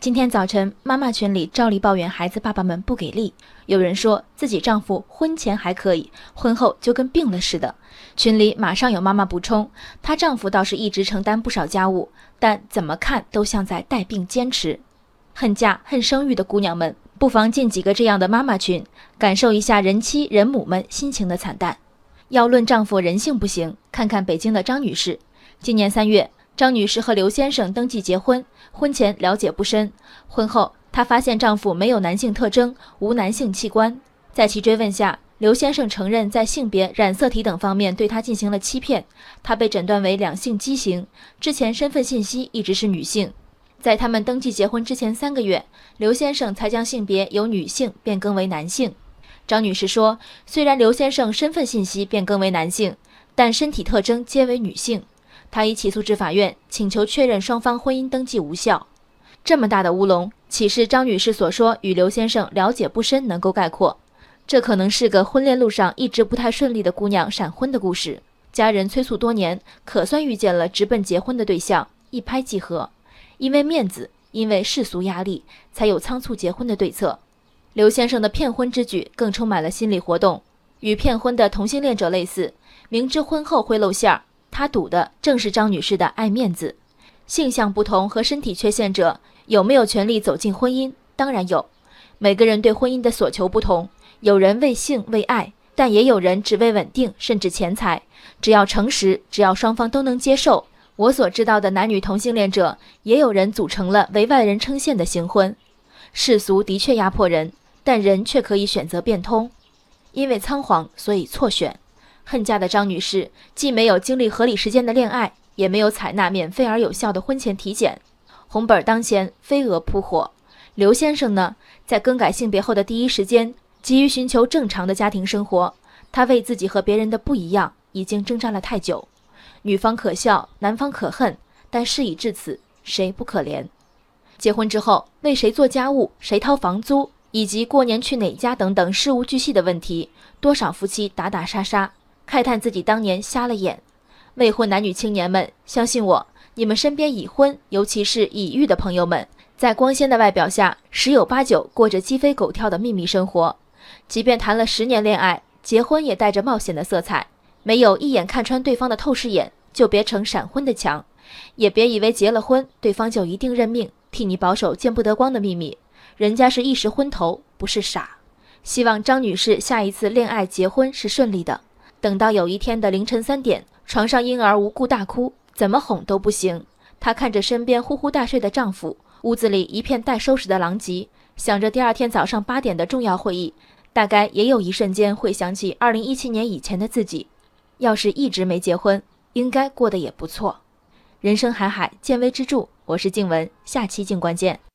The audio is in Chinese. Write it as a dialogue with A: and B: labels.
A: 今天早晨，妈妈群里照例抱怨孩子爸爸们不给力。有人说自己丈夫婚前还可以，婚后就跟病了似的。群里马上有妈妈补充，她丈夫倒是一直承担不少家务，但怎么看都像在带病坚持。恨嫁恨生育的姑娘们，不妨进几个这样的妈妈群，感受一下人妻人母们心情的惨淡。要论丈夫人性不行，看看北京的张女士。今年三月。张女士和刘先生登记结婚，婚前了解不深。婚后，她发现丈夫没有男性特征，无男性器官。在其追问下，刘先生承认在性别、染色体等方面对她进行了欺骗。她被诊断为两性畸形，之前身份信息一直是女性。在他们登记结婚之前三个月，刘先生才将性别由女性变更为男性。张女士说，虽然刘先生身份信息变更为男性，但身体特征皆为女性。她已起诉至法院，请求确认双方婚姻登记无效。这么大的乌龙，岂是张女士所说与刘先生了解不深能够概括？这可能是个婚恋路上一直不太顺利的姑娘闪婚的故事。家人催促多年，可算遇见了直奔结婚的对象，一拍即合。因为面子，因为世俗压力，才有仓促结婚的对策。刘先生的骗婚之举更充满了心理活动，与骗婚的同性恋者类似，明知婚后会露馅儿。他赌的正是张女士的爱面子。性向不同和身体缺陷者有没有权利走进婚姻？当然有。每个人对婚姻的所求不同，有人为性为爱，但也有人只为稳定甚至钱财。只要诚实，只要双方都能接受。我所知道的男女同性恋者，也有人组成了为外人称羡的行婚。世俗的确压迫人，但人却可以选择变通。因为仓皇，所以错选。恨嫁的张女士既没有经历合理时间的恋爱，也没有采纳免费而有效的婚前体检。红本儿当先，飞蛾扑火。刘先生呢，在更改性别后的第一时间，急于寻求正常的家庭生活。他为自己和别人的不一样，已经挣扎了太久。女方可笑，男方可恨，但事已至此，谁不可怜？结婚之后，为谁做家务，谁掏房租，以及过年去哪家等等事无巨细的问题，多少夫妻打打杀杀。慨叹自己当年瞎了眼，未婚男女青年们，相信我，你们身边已婚，尤其是已育的朋友们，在光鲜的外表下，十有八九过着鸡飞狗跳的秘密生活。即便谈了十年恋爱，结婚也带着冒险的色彩。没有一眼看穿对方的透视眼，就别逞闪婚的强，也别以为结了婚，对方就一定认命，替你保守见不得光的秘密。人家是一时昏头，不是傻。希望张女士下一次恋爱结婚是顺利的。等到有一天的凌晨三点，床上婴儿无故大哭，怎么哄都不行。她看着身边呼呼大睡的丈夫，屋子里一片待收拾的狼藉，想着第二天早上八点的重要会议，大概也有一瞬间会想起二零一七年以前的自己。要是一直没结婚，应该过得也不错。人生海海，见微知著。我是静文，下期静观见。